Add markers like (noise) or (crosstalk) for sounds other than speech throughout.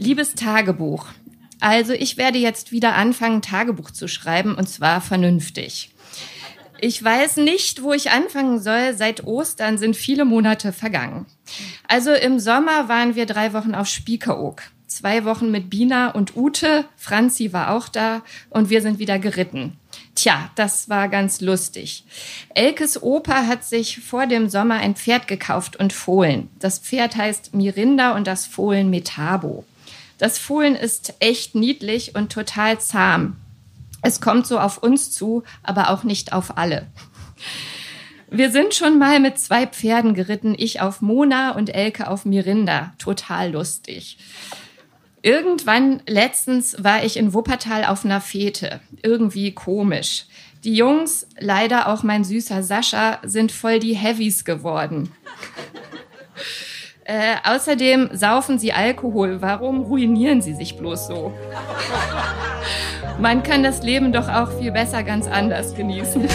Liebes Tagebuch. Also ich werde jetzt wieder anfangen, Tagebuch zu schreiben und zwar vernünftig. Ich weiß nicht, wo ich anfangen soll. Seit Ostern sind viele Monate vergangen. Also im Sommer waren wir drei Wochen auf Spiekeroog. Zwei Wochen mit Bina und Ute. Franzi war auch da und wir sind wieder geritten. Tja, das war ganz lustig. Elkes Opa hat sich vor dem Sommer ein Pferd gekauft und Fohlen. Das Pferd heißt Mirinda und das Fohlen Metabo. Das Fohlen ist echt niedlich und total zahm. Es kommt so auf uns zu, aber auch nicht auf alle. Wir sind schon mal mit zwei Pferden geritten, ich auf Mona und Elke auf Mirinda. Total lustig. Irgendwann letztens war ich in Wuppertal auf einer Fete. Irgendwie komisch. Die Jungs, leider auch mein süßer Sascha, sind voll die Heavies geworden. Äh, außerdem saufen sie Alkohol. Warum ruinieren sie sich bloß so? Man kann das Leben doch auch viel besser ganz anders genießen.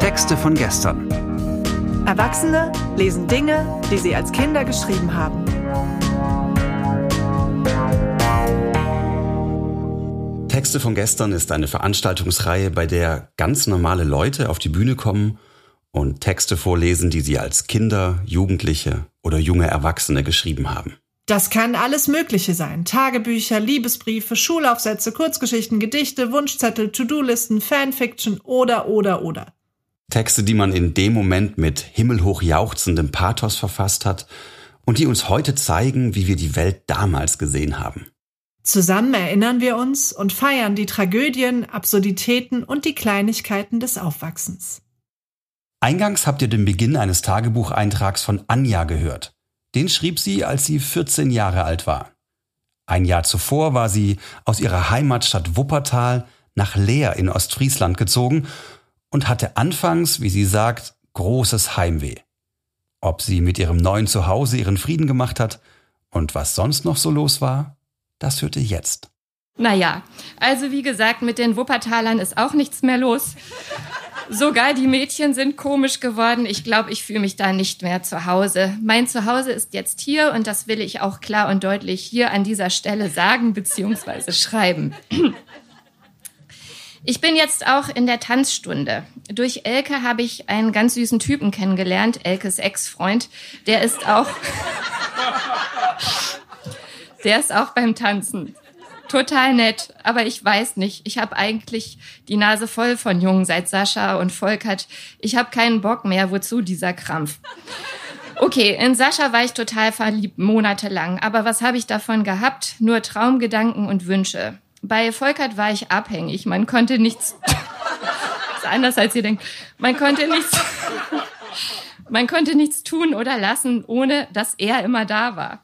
Texte von gestern. Erwachsene lesen Dinge, die sie als Kinder geschrieben haben. Texte von gestern ist eine Veranstaltungsreihe, bei der ganz normale Leute auf die Bühne kommen und Texte vorlesen, die sie als Kinder, Jugendliche oder junge Erwachsene geschrieben haben. Das kann alles Mögliche sein. Tagebücher, Liebesbriefe, Schulaufsätze, Kurzgeschichten, Gedichte, Wunschzettel, To-Do-Listen, Fanfiction oder, oder, oder. Texte, die man in dem Moment mit himmelhoch jauchzendem Pathos verfasst hat und die uns heute zeigen, wie wir die Welt damals gesehen haben. Zusammen erinnern wir uns und feiern die Tragödien, Absurditäten und die Kleinigkeiten des Aufwachsens. Eingangs habt ihr den Beginn eines Tagebucheintrags von Anja gehört. Den schrieb sie, als sie 14 Jahre alt war. Ein Jahr zuvor war sie aus ihrer Heimatstadt Wuppertal nach Leer in Ostfriesland gezogen und hatte anfangs, wie sie sagt, großes Heimweh. Ob sie mit ihrem neuen Zuhause ihren Frieden gemacht hat und was sonst noch so los war, das hört ihr jetzt. Naja, also wie gesagt, mit den Wuppertalern ist auch nichts mehr los. Sogar die Mädchen sind komisch geworden. Ich glaube, ich fühle mich da nicht mehr zu Hause. Mein Zuhause ist jetzt hier und das will ich auch klar und deutlich hier an dieser Stelle sagen bzw. schreiben. Ich bin jetzt auch in der Tanzstunde. Durch Elke habe ich einen ganz süßen Typen kennengelernt, Elkes Ex-Freund. Der ist auch Der ist auch beim Tanzen. Total nett, aber ich weiß nicht. Ich habe eigentlich die Nase voll von Jungen seit Sascha und Volkert. Ich habe keinen Bock mehr. Wozu dieser Krampf? Okay, in Sascha war ich total verliebt, monatelang. Aber was habe ich davon gehabt? Nur Traumgedanken und Wünsche. Bei Volkert war ich abhängig. Man konnte nichts. (laughs) ist anders als ihr denkt. Man konnte nichts. (laughs) Man konnte nichts tun oder lassen, ohne dass er immer da war.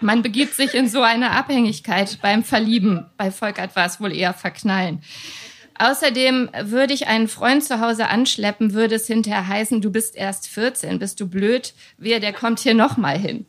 Man begibt sich in so eine Abhängigkeit beim Verlieben. Bei Volkert war es wohl eher verknallen. Außerdem würde ich einen Freund zu Hause anschleppen, würde es hinterher heißen, du bist erst 14, bist du blöd? Wer, der kommt hier nochmal hin.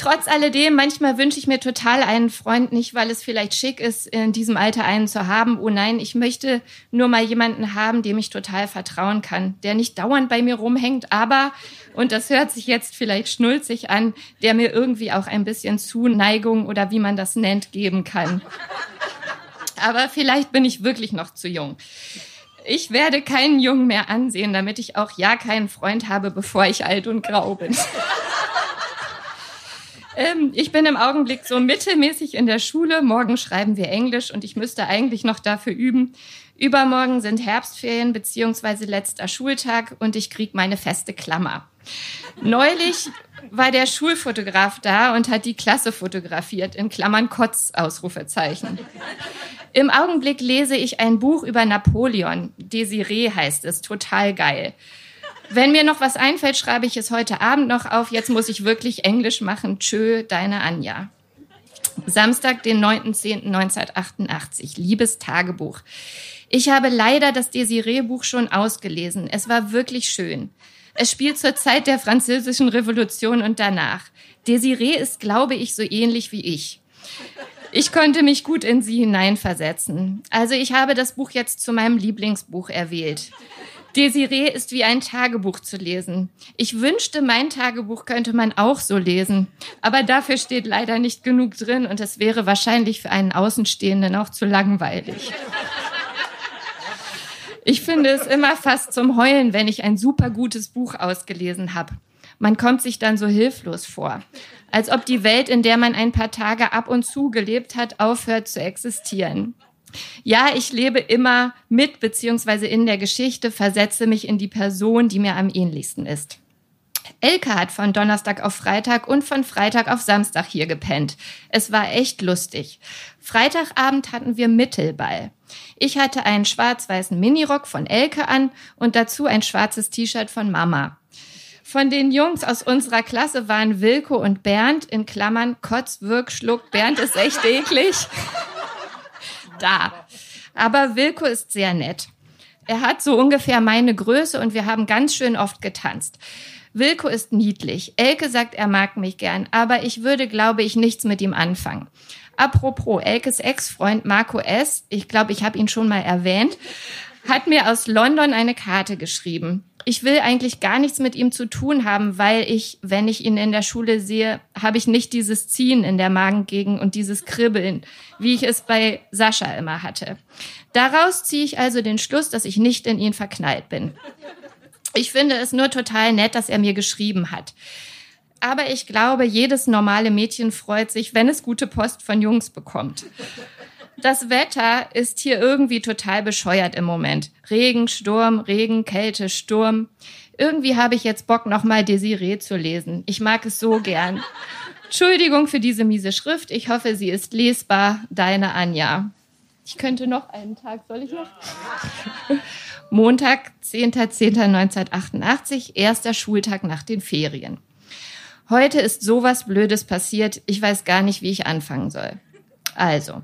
Trotz alledem, manchmal wünsche ich mir total einen Freund, nicht weil es vielleicht schick ist, in diesem Alter einen zu haben. Oh nein, ich möchte nur mal jemanden haben, dem ich total vertrauen kann, der nicht dauernd bei mir rumhängt, aber, und das hört sich jetzt vielleicht schnulzig an, der mir irgendwie auch ein bisschen Zuneigung oder wie man das nennt, geben kann. Aber vielleicht bin ich wirklich noch zu jung. Ich werde keinen Jungen mehr ansehen, damit ich auch ja keinen Freund habe, bevor ich alt und grau bin. Ähm, ich bin im Augenblick so mittelmäßig in der Schule. Morgen schreiben wir Englisch und ich müsste eigentlich noch dafür üben. Übermorgen sind Herbstferien beziehungsweise letzter Schultag und ich krieg meine feste Klammer. Neulich war der Schulfotograf da und hat die Klasse fotografiert, in Klammern Kotz, Ausrufezeichen. Im Augenblick lese ich ein Buch über Napoleon. Desiree heißt es, total geil. Wenn mir noch was einfällt, schreibe ich es heute Abend noch auf. Jetzt muss ich wirklich Englisch machen. Tschö, deine Anja. Samstag, den 9.10.1988. Liebes Tagebuch. Ich habe leider das Desiree-Buch schon ausgelesen. Es war wirklich schön. Es spielt zur Zeit der Französischen Revolution und danach. Desiree ist, glaube ich, so ähnlich wie ich. Ich konnte mich gut in sie hineinversetzen. Also ich habe das Buch jetzt zu meinem Lieblingsbuch erwählt. Desiree ist wie ein Tagebuch zu lesen. Ich wünschte, mein Tagebuch könnte man auch so lesen. Aber dafür steht leider nicht genug drin und es wäre wahrscheinlich für einen Außenstehenden auch zu langweilig. Ich finde es immer fast zum Heulen, wenn ich ein super gutes Buch ausgelesen habe. Man kommt sich dann so hilflos vor. Als ob die Welt, in der man ein paar Tage ab und zu gelebt hat, aufhört zu existieren. Ja, ich lebe immer mit beziehungsweise in der Geschichte, versetze mich in die Person, die mir am ähnlichsten ist. Elke hat von Donnerstag auf Freitag und von Freitag auf Samstag hier gepennt. Es war echt lustig. Freitagabend hatten wir Mittelball. Ich hatte einen schwarz-weißen Minirock von Elke an und dazu ein schwarzes T-Shirt von Mama. Von den Jungs aus unserer Klasse waren Wilko und Bernd in Klammern Kotz, Wirk, Schluck. Bernd ist echt eklig (laughs) da. Aber Wilko ist sehr nett. Er hat so ungefähr meine Größe und wir haben ganz schön oft getanzt. Wilko ist niedlich. Elke sagt, er mag mich gern, aber ich würde, glaube ich, nichts mit ihm anfangen. Apropos, Elkes Ex-Freund Marco S., ich glaube, ich habe ihn schon mal erwähnt, hat mir aus London eine Karte geschrieben. Ich will eigentlich gar nichts mit ihm zu tun haben, weil ich, wenn ich ihn in der Schule sehe, habe ich nicht dieses Ziehen in der Magengegend und dieses Kribbeln, wie ich es bei Sascha immer hatte. Daraus ziehe ich also den Schluss, dass ich nicht in ihn verknallt bin. Ich finde es nur total nett, dass er mir geschrieben hat. Aber ich glaube, jedes normale Mädchen freut sich, wenn es gute Post von Jungs bekommt. Das Wetter ist hier irgendwie total bescheuert im Moment. Regen, Sturm, Regen, Kälte, Sturm. Irgendwie habe ich jetzt Bock, nochmal Desiree zu lesen. Ich mag es so (laughs) gern. Entschuldigung für diese miese Schrift. Ich hoffe, sie ist lesbar. Deine Anja. Ich könnte noch einen Tag, soll ich noch? Montag, 10.10.1988, erster Schultag nach den Ferien. Heute ist sowas Blödes passiert. Ich weiß gar nicht, wie ich anfangen soll. Also,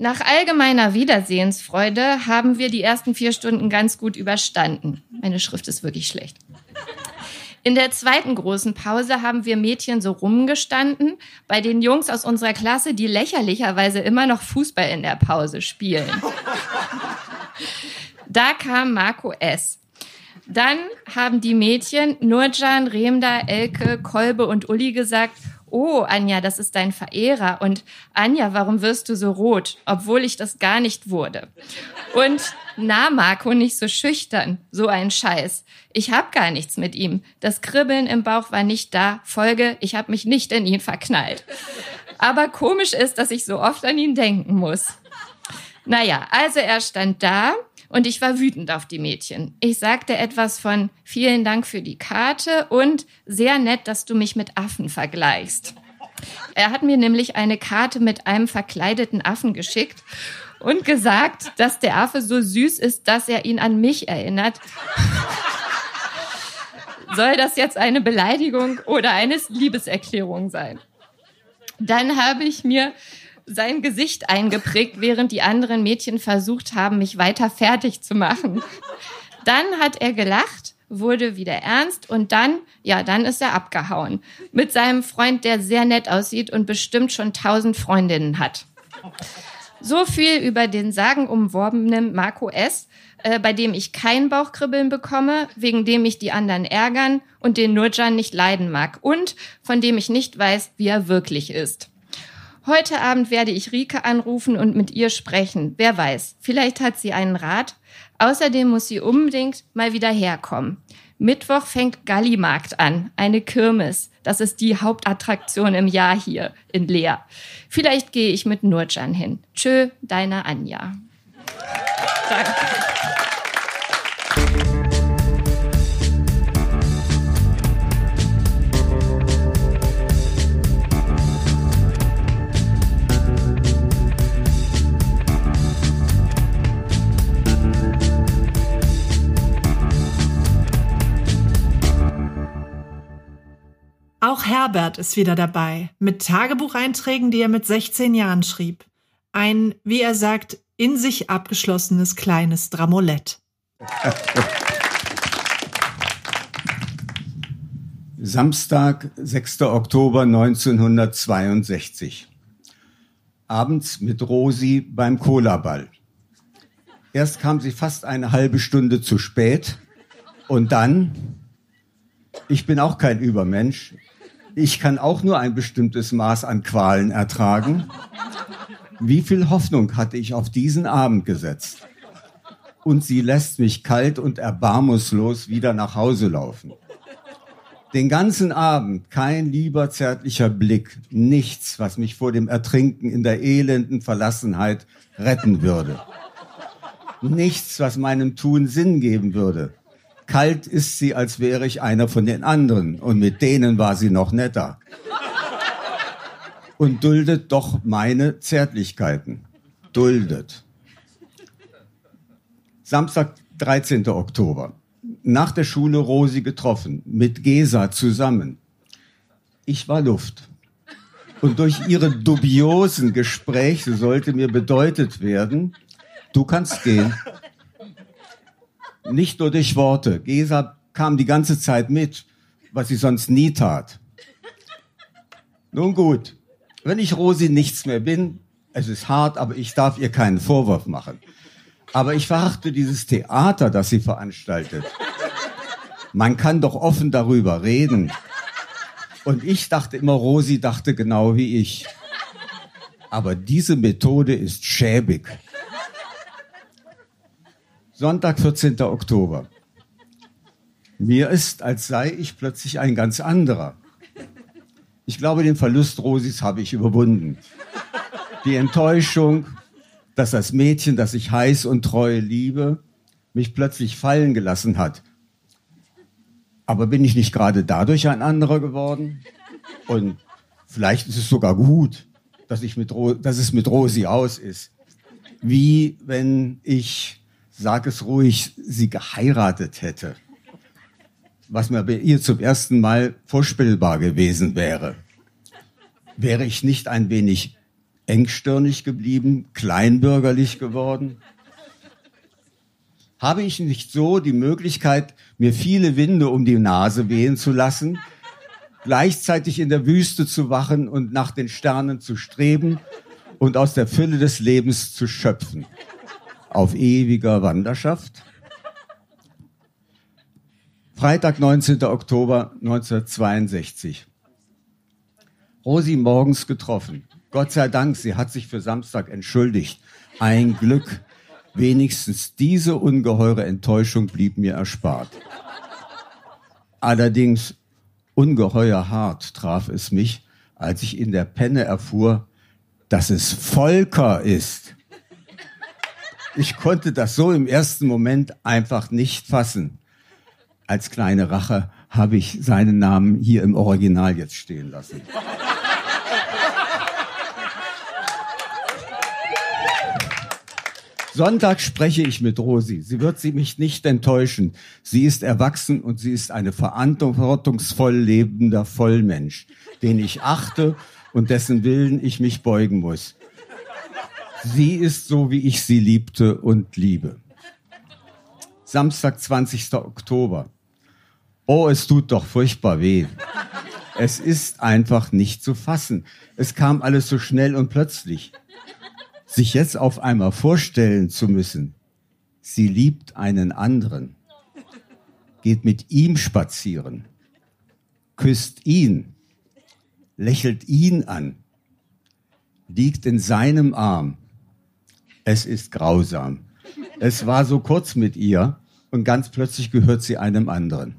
nach allgemeiner Wiedersehensfreude haben wir die ersten vier Stunden ganz gut überstanden. Meine Schrift ist wirklich schlecht. In der zweiten großen Pause haben wir Mädchen so rumgestanden bei den Jungs aus unserer Klasse, die lächerlicherweise immer noch Fußball in der Pause spielen. Da kam Marco S. Dann haben die Mädchen Nurjan, Remda, Elke, Kolbe und Uli gesagt, oh Anja, das ist dein Verehrer und Anja, warum wirst du so rot, obwohl ich das gar nicht wurde. Und na Marco, nicht so schüchtern, so ein Scheiß. Ich hab gar nichts mit ihm. Das Kribbeln im Bauch war nicht da. Folge, ich hab mich nicht in ihn verknallt. Aber komisch ist, dass ich so oft an ihn denken muss. Naja, also er stand da und ich war wütend auf die Mädchen. Ich sagte etwas von vielen Dank für die Karte und sehr nett, dass du mich mit Affen vergleichst. Er hat mir nämlich eine Karte mit einem verkleideten Affen geschickt und gesagt, dass der Affe so süß ist, dass er ihn an mich erinnert. (laughs) Soll das jetzt eine Beleidigung oder eine Liebeserklärung sein? Dann habe ich mir sein Gesicht eingeprägt, während die anderen Mädchen versucht haben, mich weiter fertig zu machen. (laughs) Dann hat er gelacht, wurde wieder ernst und dann, ja, dann ist er abgehauen. Mit seinem Freund, der sehr nett aussieht und bestimmt schon tausend Freundinnen hat. So viel über den sagenumworbenen Marco S., äh, bei dem ich kein Bauchkribbeln bekomme, wegen dem ich die anderen ärgern und den Nurjan nicht leiden mag und von dem ich nicht weiß, wie er wirklich ist. Heute Abend werde ich Rike anrufen und mit ihr sprechen. Wer weiß, vielleicht hat sie einen Rat. Außerdem muss sie unbedingt mal wieder herkommen. Mittwoch fängt Gallimarkt an, eine Kirmes. Das ist die Hauptattraktion im Jahr hier in Leer. Vielleicht gehe ich mit Nurcan hin. Tschö, deine Anja. Danke. Herbert ist wieder dabei, mit Tagebucheinträgen, die er mit 16 Jahren schrieb. Ein, wie er sagt, in sich abgeschlossenes kleines Dramolett. (laughs) Samstag, 6. Oktober 1962. abends mit Rosi beim Cola-Ball. Erst kam sie fast eine halbe Stunde zu spät und dann, ich bin auch kein Übermensch, ich kann auch nur ein bestimmtes Maß an Qualen ertragen. Wie viel Hoffnung hatte ich auf diesen Abend gesetzt? Und sie lässt mich kalt und erbarmungslos wieder nach Hause laufen. Den ganzen Abend kein lieber zärtlicher Blick, nichts, was mich vor dem Ertrinken in der elenden Verlassenheit retten würde. Nichts, was meinem Tun Sinn geben würde. Kalt ist sie, als wäre ich einer von den anderen, und mit denen war sie noch netter. Und duldet doch meine Zärtlichkeiten. Duldet. Samstag, 13. Oktober nach der Schule Rosi getroffen, mit Gesa zusammen. Ich war Luft. Und durch ihre dubiosen Gespräche sollte mir bedeutet werden, du kannst gehen. Nicht nur durch Worte. Gesa kam die ganze Zeit mit, was sie sonst nie tat. Nun gut, wenn ich Rosi nichts mehr bin, es ist hart, aber ich darf ihr keinen Vorwurf machen. Aber ich verachte dieses Theater, das sie veranstaltet. Man kann doch offen darüber reden. Und ich dachte immer, Rosi dachte genau wie ich. Aber diese Methode ist schäbig. Sonntag, 14. Oktober. Mir ist, als sei ich plötzlich ein ganz anderer. Ich glaube, den Verlust Rosis habe ich überwunden. Die Enttäuschung, dass das Mädchen, das ich heiß und treu liebe, mich plötzlich fallen gelassen hat. Aber bin ich nicht gerade dadurch ein anderer geworden? Und vielleicht ist es sogar gut, dass, ich mit dass es mit Rosi aus ist. Wie wenn ich, sag es ruhig, sie geheiratet hätte. Was mir bei ihr zum ersten Mal vorstellbar gewesen wäre. Wäre ich nicht ein wenig engstirnig geblieben, kleinbürgerlich geworden? Habe ich nicht so die Möglichkeit, mir viele Winde um die Nase wehen zu lassen, gleichzeitig in der Wüste zu wachen und nach den Sternen zu streben und aus der Fülle des Lebens zu schöpfen? Auf ewiger Wanderschaft? Freitag, 19. Oktober 1962. Rosi morgens getroffen. Gott sei Dank, sie hat sich für Samstag entschuldigt. Ein Glück. Wenigstens diese ungeheure Enttäuschung blieb mir erspart. Allerdings ungeheuer hart traf es mich, als ich in der Penne erfuhr, dass es Volker ist. Ich konnte das so im ersten Moment einfach nicht fassen. Als kleine Rache habe ich seinen Namen hier im Original jetzt stehen lassen. Sonntag spreche ich mit Rosi. Sie wird sie mich nicht enttäuschen. Sie ist erwachsen und sie ist eine verantwortungsvoll lebender Vollmensch, den ich achte und dessen Willen ich mich beugen muss. Sie ist so, wie ich sie liebte und liebe. Samstag, 20. Oktober. Oh, es tut doch furchtbar weh. Es ist einfach nicht zu fassen. Es kam alles so schnell und plötzlich sich jetzt auf einmal vorstellen zu müssen, sie liebt einen anderen, geht mit ihm spazieren, küsst ihn, lächelt ihn an, liegt in seinem Arm. Es ist grausam. Es war so kurz mit ihr und ganz plötzlich gehört sie einem anderen.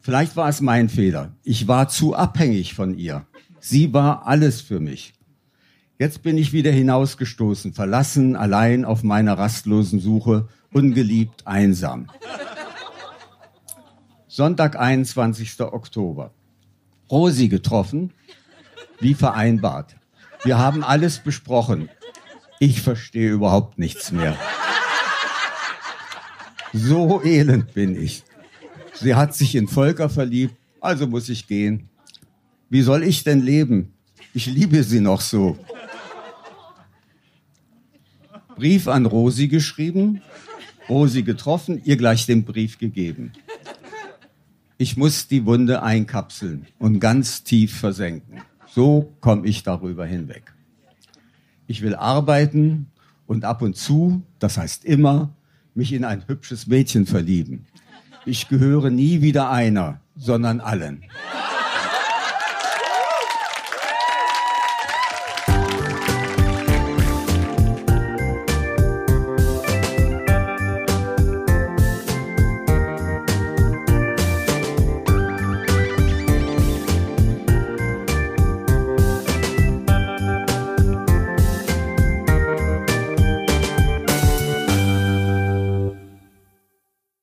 Vielleicht war es mein Fehler. Ich war zu abhängig von ihr. Sie war alles für mich. Jetzt bin ich wieder hinausgestoßen, verlassen, allein auf meiner rastlosen Suche, ungeliebt, einsam. Sonntag, 21. Oktober. Rosi getroffen, wie vereinbart. Wir haben alles besprochen. Ich verstehe überhaupt nichts mehr. So elend bin ich. Sie hat sich in Volker verliebt, also muss ich gehen. Wie soll ich denn leben? Ich liebe sie noch so. Brief an Rosi geschrieben, Rosi getroffen, ihr gleich den Brief gegeben. Ich muss die Wunde einkapseln und ganz tief versenken. So komme ich darüber hinweg. Ich will arbeiten und ab und zu, das heißt immer, mich in ein hübsches Mädchen verlieben. Ich gehöre nie wieder einer, sondern allen.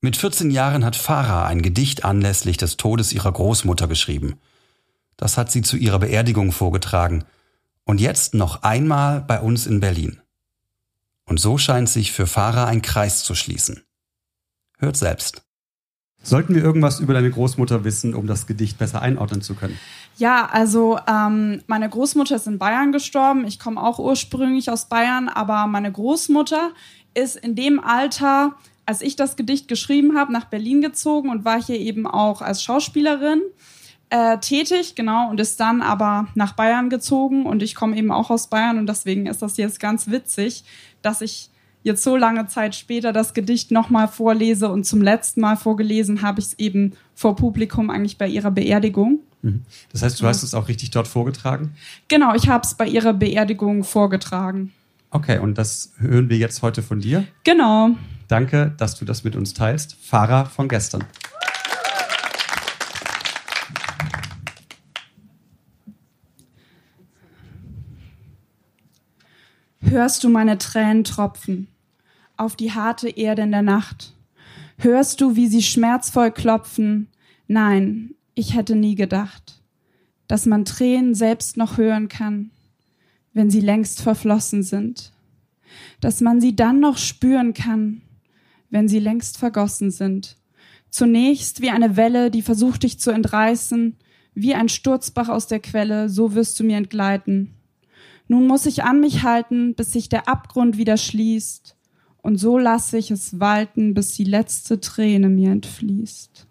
Mit 14 Jahren hat Farah ein Gedicht anlässlich des Todes ihrer Großmutter geschrieben. Das hat sie zu ihrer Beerdigung vorgetragen. Und jetzt noch einmal bei uns in Berlin. Und so scheint sich für Farah ein Kreis zu schließen. Hört selbst. Sollten wir irgendwas über deine Großmutter wissen, um das Gedicht besser einordnen zu können? Ja, also ähm, meine Großmutter ist in Bayern gestorben. Ich komme auch ursprünglich aus Bayern, aber meine Großmutter ist in dem Alter als ich das Gedicht geschrieben habe, nach Berlin gezogen und war hier eben auch als Schauspielerin äh, tätig, genau, und ist dann aber nach Bayern gezogen und ich komme eben auch aus Bayern und deswegen ist das jetzt ganz witzig, dass ich jetzt so lange Zeit später das Gedicht nochmal vorlese und zum letzten Mal vorgelesen habe ich es eben vor Publikum eigentlich bei ihrer Beerdigung. Mhm. Das heißt, du hast es auch richtig dort vorgetragen? Genau, ich habe es bei ihrer Beerdigung vorgetragen. Okay, und das hören wir jetzt heute von dir? Genau. Danke, dass du das mit uns teilst. Fahrer von gestern. Hörst du meine Tränen tropfen auf die harte Erde in der Nacht? Hörst du, wie sie schmerzvoll klopfen? Nein, ich hätte nie gedacht, dass man Tränen selbst noch hören kann, wenn sie längst verflossen sind, dass man sie dann noch spüren kann, wenn sie längst vergossen sind. Zunächst wie eine Welle, die versucht dich zu entreißen, wie ein Sturzbach aus der Quelle, so wirst du mir entgleiten. Nun muss ich an mich halten, bis sich der Abgrund wieder schließt, und so lasse ich es walten, bis die letzte Träne mir entfließt.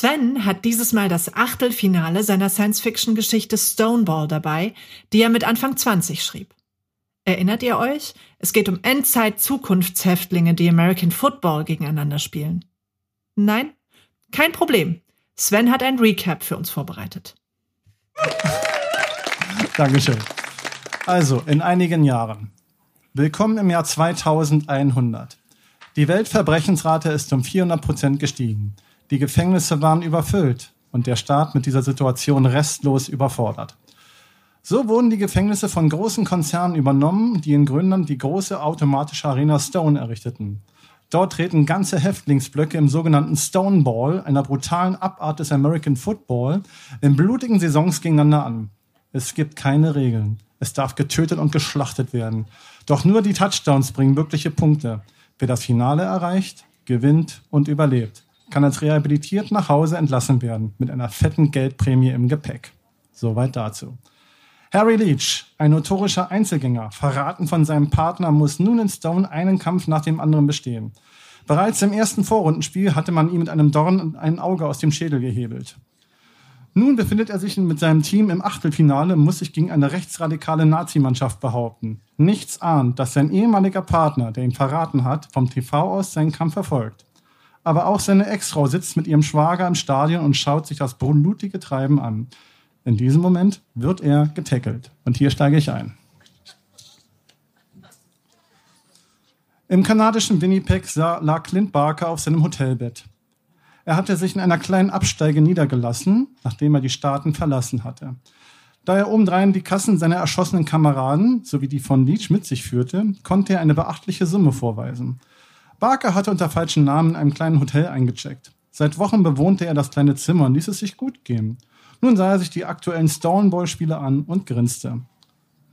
Sven hat dieses Mal das Achtelfinale seiner Science-Fiction-Geschichte Stoneball dabei, die er mit Anfang 20 schrieb. Erinnert ihr euch? Es geht um Endzeit-Zukunftshäftlinge, die American Football gegeneinander spielen. Nein? Kein Problem. Sven hat ein Recap für uns vorbereitet. Dankeschön. Also, in einigen Jahren. Willkommen im Jahr 2100. Die Weltverbrechensrate ist um 400 Prozent gestiegen. Die Gefängnisse waren überfüllt und der Staat mit dieser Situation restlos überfordert. So wurden die Gefängnisse von großen Konzernen übernommen, die in Grönland die große automatische Arena Stone errichteten. Dort treten ganze Häftlingsblöcke im sogenannten Stoneball, einer brutalen Abart des American Football, in blutigen Saisons gegeneinander an. Es gibt keine Regeln. Es darf getötet und geschlachtet werden. Doch nur die Touchdowns bringen wirkliche Punkte. Wer das Finale erreicht, gewinnt und überlebt kann als rehabilitiert nach Hause entlassen werden, mit einer fetten Geldprämie im Gepäck. Soweit dazu. Harry Leach, ein notorischer Einzelgänger, verraten von seinem Partner, muss nun in Stone einen Kampf nach dem anderen bestehen. Bereits im ersten Vorrundenspiel hatte man ihm mit einem Dorn ein Auge aus dem Schädel gehebelt. Nun befindet er sich mit seinem Team im Achtelfinale und muss sich gegen eine rechtsradikale Nazimannschaft behaupten. Nichts ahnt, dass sein ehemaliger Partner, der ihn verraten hat, vom TV aus seinen Kampf verfolgt aber auch seine Ex-Frau sitzt mit ihrem Schwager im Stadion und schaut sich das blutige Treiben an. In diesem Moment wird er getackelt. Und hier steige ich ein. Im kanadischen Winnipeg lag Clint Barker auf seinem Hotelbett. Er hatte sich in einer kleinen Absteige niedergelassen, nachdem er die Staaten verlassen hatte. Da er obendrein die Kassen seiner erschossenen Kameraden sowie die von Leach mit sich führte, konnte er eine beachtliche Summe vorweisen. Barker hatte unter falschen Namen in einem kleinen Hotel eingecheckt. Seit Wochen bewohnte er das kleine Zimmer und ließ es sich gut gehen. Nun sah er sich die aktuellen Stoneball-Spiele an und grinste.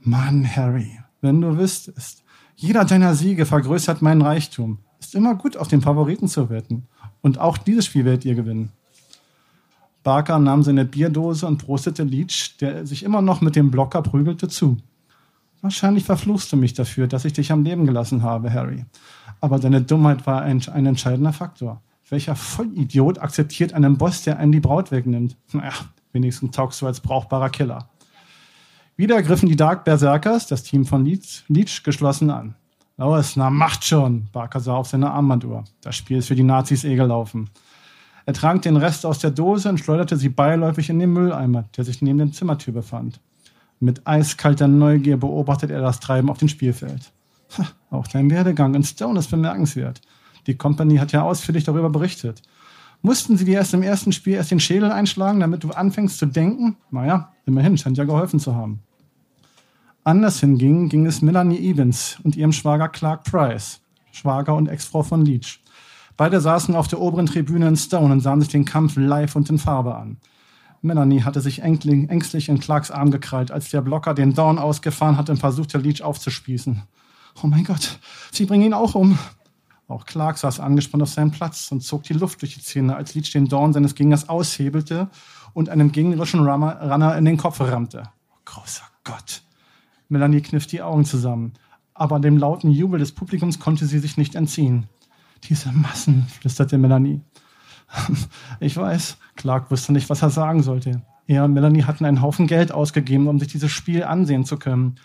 Mann, Harry, wenn du wüsstest, jeder deiner Siege vergrößert meinen Reichtum. Ist immer gut, auf den Favoriten zu wetten. Und auch dieses Spiel werdet ihr gewinnen. Barker nahm seine Bierdose und prostete Leach, der sich immer noch mit dem Blocker prügelte, zu. Wahrscheinlich verfluchst du mich dafür, dass ich dich am Leben gelassen habe, Harry. Aber deine Dummheit war ein, ein entscheidender Faktor. Welcher Vollidiot akzeptiert einen Boss, der einen die Braut wegnimmt? Naja, wenigstens taugst du als brauchbarer Killer. Wieder griffen die Dark Berserkers, das Team von Leach, Leach geschlossen an. Los, na macht schon, Barker sah auf seine Armbanduhr. Das Spiel ist für die Nazis eh gelaufen. Er trank den Rest aus der Dose und schleuderte sie beiläufig in den Mülleimer, der sich neben der Zimmertür befand. Mit eiskalter Neugier beobachtet er das Treiben auf dem Spielfeld. Auch dein Werdegang in Stone ist bemerkenswert. Die Company hat ja ausführlich darüber berichtet. Mussten sie dir erst im ersten Spiel erst den Schädel einschlagen, damit du anfängst zu denken? Naja, immerhin scheint ja geholfen zu haben. Anders hinging, ging es Melanie Evans und ihrem Schwager Clark Price, Schwager und Ex-Frau von Leach. Beide saßen auf der oberen Tribüne in Stone und sahen sich den Kampf live und in Farbe an. Melanie hatte sich ängstlich in Clarks Arm gekrallt, als der Blocker den Dorn ausgefahren hatte und versuchte, Leach aufzuspießen. Oh mein Gott, sie bringen ihn auch um. Auch Clark saß angespannt auf seinem Platz und zog die Luft durch die Zähne, als Leach den Dorn seines Gegners aushebelte und einem gegnerischen Runner in den Kopf rammte. Oh, großer Gott. Melanie kniff die Augen zusammen. Aber dem lauten Jubel des Publikums konnte sie sich nicht entziehen. Diese Massen, flüsterte Melanie. (laughs) Ich weiß, Clark wusste nicht, was er sagen sollte. Er und Melanie hatten einen Haufen Geld ausgegeben, um sich dieses Spiel ansehen zu können.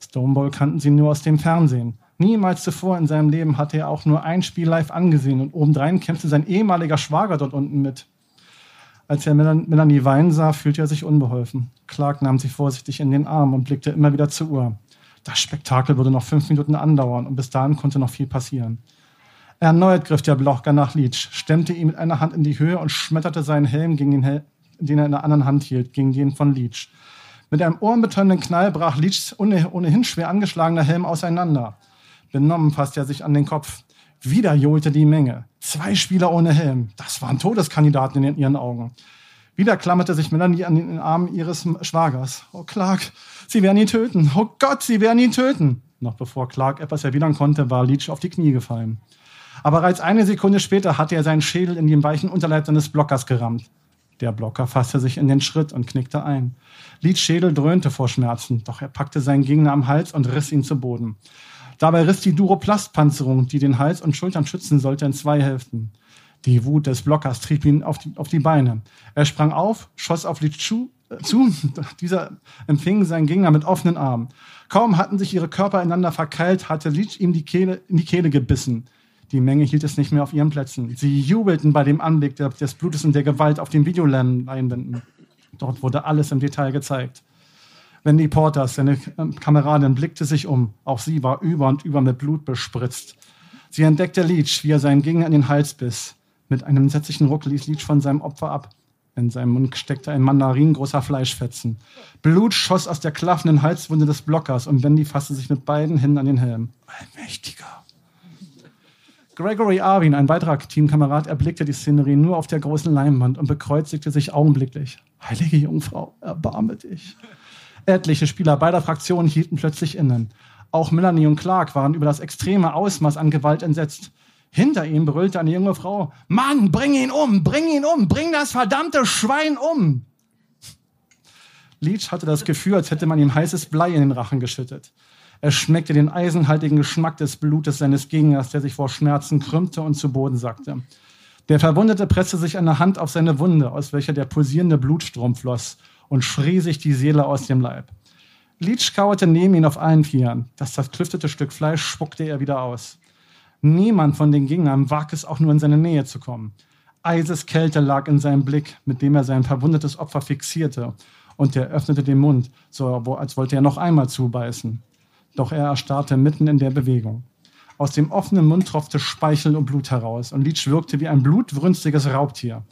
Stoneball kannten sie nur aus dem Fernsehen. Niemals zuvor in seinem Leben hatte er auch nur ein Spiel live angesehen und obendrein kämpfte sein ehemaliger Schwager dort unten mit. Als er Melanie weinen sah, fühlte er sich unbeholfen. Clark nahm sie vorsichtig in den Arm und blickte immer wieder zur Uhr. Das Spektakel würde noch fünf Minuten andauern und bis dahin konnte noch viel passieren. Erneut griff der Blocher nach Leach, stemmte ihn mit einer Hand in die Höhe und schmetterte seinen Helm, gegen den, Hel den er in der anderen Hand hielt, gegen den von Leach. Mit einem ohrenbetäubenden Knall brach Leachs ohnehin schwer angeschlagener Helm auseinander. Benommen fasste er sich an den Kopf. Wieder johlte die Menge. Zwei Spieler ohne Helm. Das waren Todeskandidaten in ihren Augen. Wieder klammerte sich Melanie an den Arm ihres Schwagers. Oh, Clark, sie werden ihn töten. Oh Gott, sie werden ihn töten. Noch bevor Clark etwas erwidern konnte, war Leach auf die Knie gefallen. Aber bereits eine Sekunde später hatte er seinen Schädel in den weichen Unterleib seines Blockers gerammt. Der Blocker fasste sich in den Schritt und knickte ein. Leeds Schädel dröhnte vor Schmerzen, doch er packte seinen Gegner am Hals und riss ihn zu Boden. Dabei riss die Duroplastpanzerung, die den Hals und Schultern schützen sollte, in zwei Hälften. Die Wut des Blockers trieb ihn auf die, auf die Beine. Er sprang auf, schoss auf Leach zu, äh, zu. Dieser empfing seinen Gegner mit offenen Armen. Kaum hatten sich ihre Körper einander verkeilt, hatte Leach ihm die Kehle, in die Kehle gebissen. Die Menge hielt es nicht mehr auf ihren Plätzen. Sie jubelten bei dem Anblick des Blutes und der Gewalt auf den Videoleinwänden. Dort wurde alles im Detail gezeigt. Wendy Porters, seine ähm, Kameradin, blickte sich um. Auch sie war über und über mit Blut bespritzt. Sie entdeckte Leach, wie er seinen Gegner in den Hals biss. Mit einem entsetzlichen Ruck ließ Leach von seinem Opfer ab. In seinem Mund steckte ein Mandarin großer Fleischfetzen. Blut schoss aus der klaffenden Halswunde des Blockers und Wendy fasste sich mit beiden Händen an den Helm. Allmächtiger. Gregory Arvin, ein weiterer Teamkamerad, erblickte die Szenerie nur auf der großen Leinwand und bekreuzigte sich augenblicklich. Heilige Jungfrau, erbarme dich. Etliche Spieler beider Fraktionen hielten plötzlich innen. Auch Melanie und Clark waren über das extreme Ausmaß an Gewalt entsetzt. Hinter ihm brüllte eine junge Frau, Mann, bring ihn um, bring ihn um, bring das verdammte Schwein um. Leach hatte das Gefühl, als hätte man ihm heißes Blei in den Rachen geschüttet. Er schmeckte den eisenhaltigen Geschmack des Blutes seines Gegners, der sich vor Schmerzen krümmte und zu Boden sackte. Der Verwundete presste sich eine Hand auf seine Wunde, aus welcher der pulsierende Blutstrom floss, und schrie sich die Seele aus dem Leib. Leech kauerte neben ihn auf allen Vieren. Das zerklüftete Stück Fleisch spuckte er wieder aus. Niemand von den Gegnern wagte es auch nur in seine Nähe zu kommen. Eiseskälte lag in seinem Blick, mit dem er sein verwundetes Opfer fixierte, und er öffnete den Mund, so als wollte er noch einmal zubeißen doch er erstarrte mitten in der Bewegung. Aus dem offenen Mund tropfte Speichel und Blut heraus und Leech wirkte wie ein blutwürstiges Raubtier.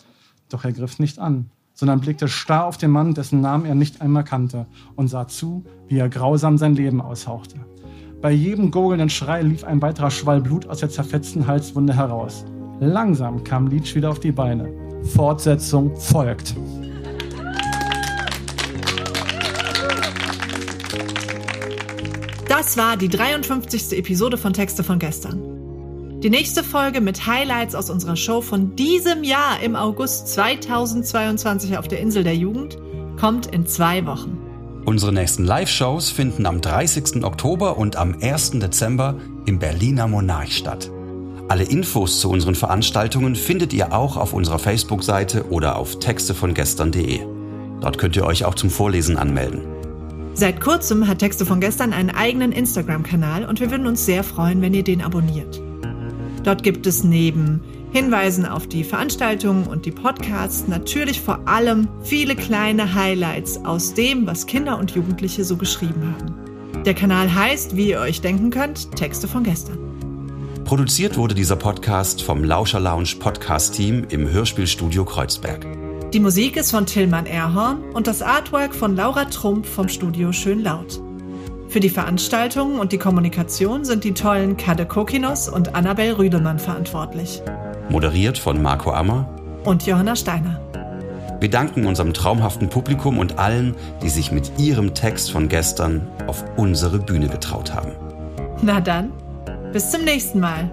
Doch er griff nicht an, sondern blickte starr auf den Mann, dessen Namen er nicht einmal kannte, und sah zu, wie er grausam sein Leben aushauchte. Bei jedem gurgelnden Schrei lief ein weiterer Schwall Blut aus der zerfetzten Halswunde heraus. Langsam kam Leech wieder auf die Beine. Fortsetzung folgt. Das war die 53. Episode von Texte von gestern. Die nächste Folge mit Highlights aus unserer Show von diesem Jahr im August 2022 auf der Insel der Jugend kommt in zwei Wochen. Unsere nächsten Live-Shows finden am 30. Oktober und am 1. Dezember im Berliner Monarch statt. Alle Infos zu unseren Veranstaltungen findet ihr auch auf unserer Facebook-Seite oder auf textevongestern.de. Dort könnt ihr euch auch zum Vorlesen anmelden. Seit kurzem hat Texte von gestern einen eigenen Instagram-Kanal und wir würden uns sehr freuen, wenn ihr den abonniert. Dort gibt es neben Hinweisen auf die Veranstaltungen und die Podcasts natürlich vor allem viele kleine Highlights aus dem, was Kinder und Jugendliche so geschrieben haben. Der Kanal heißt, wie ihr euch denken könnt, Texte von gestern. Produziert wurde dieser Podcast vom Lauscher Lounge Podcast Team im Hörspielstudio Kreuzberg. Die Musik ist von Tillmann Erhorn und das Artwork von Laura Trump vom Studio Schön Laut. Für die Veranstaltungen und die Kommunikation sind die tollen Kade Kokinos und Annabel Rüdemann verantwortlich. Moderiert von Marco Ammer Und Johanna Steiner. Wir danken unserem traumhaften Publikum und allen, die sich mit ihrem Text von gestern auf unsere Bühne getraut haben. Na dann, bis zum nächsten Mal.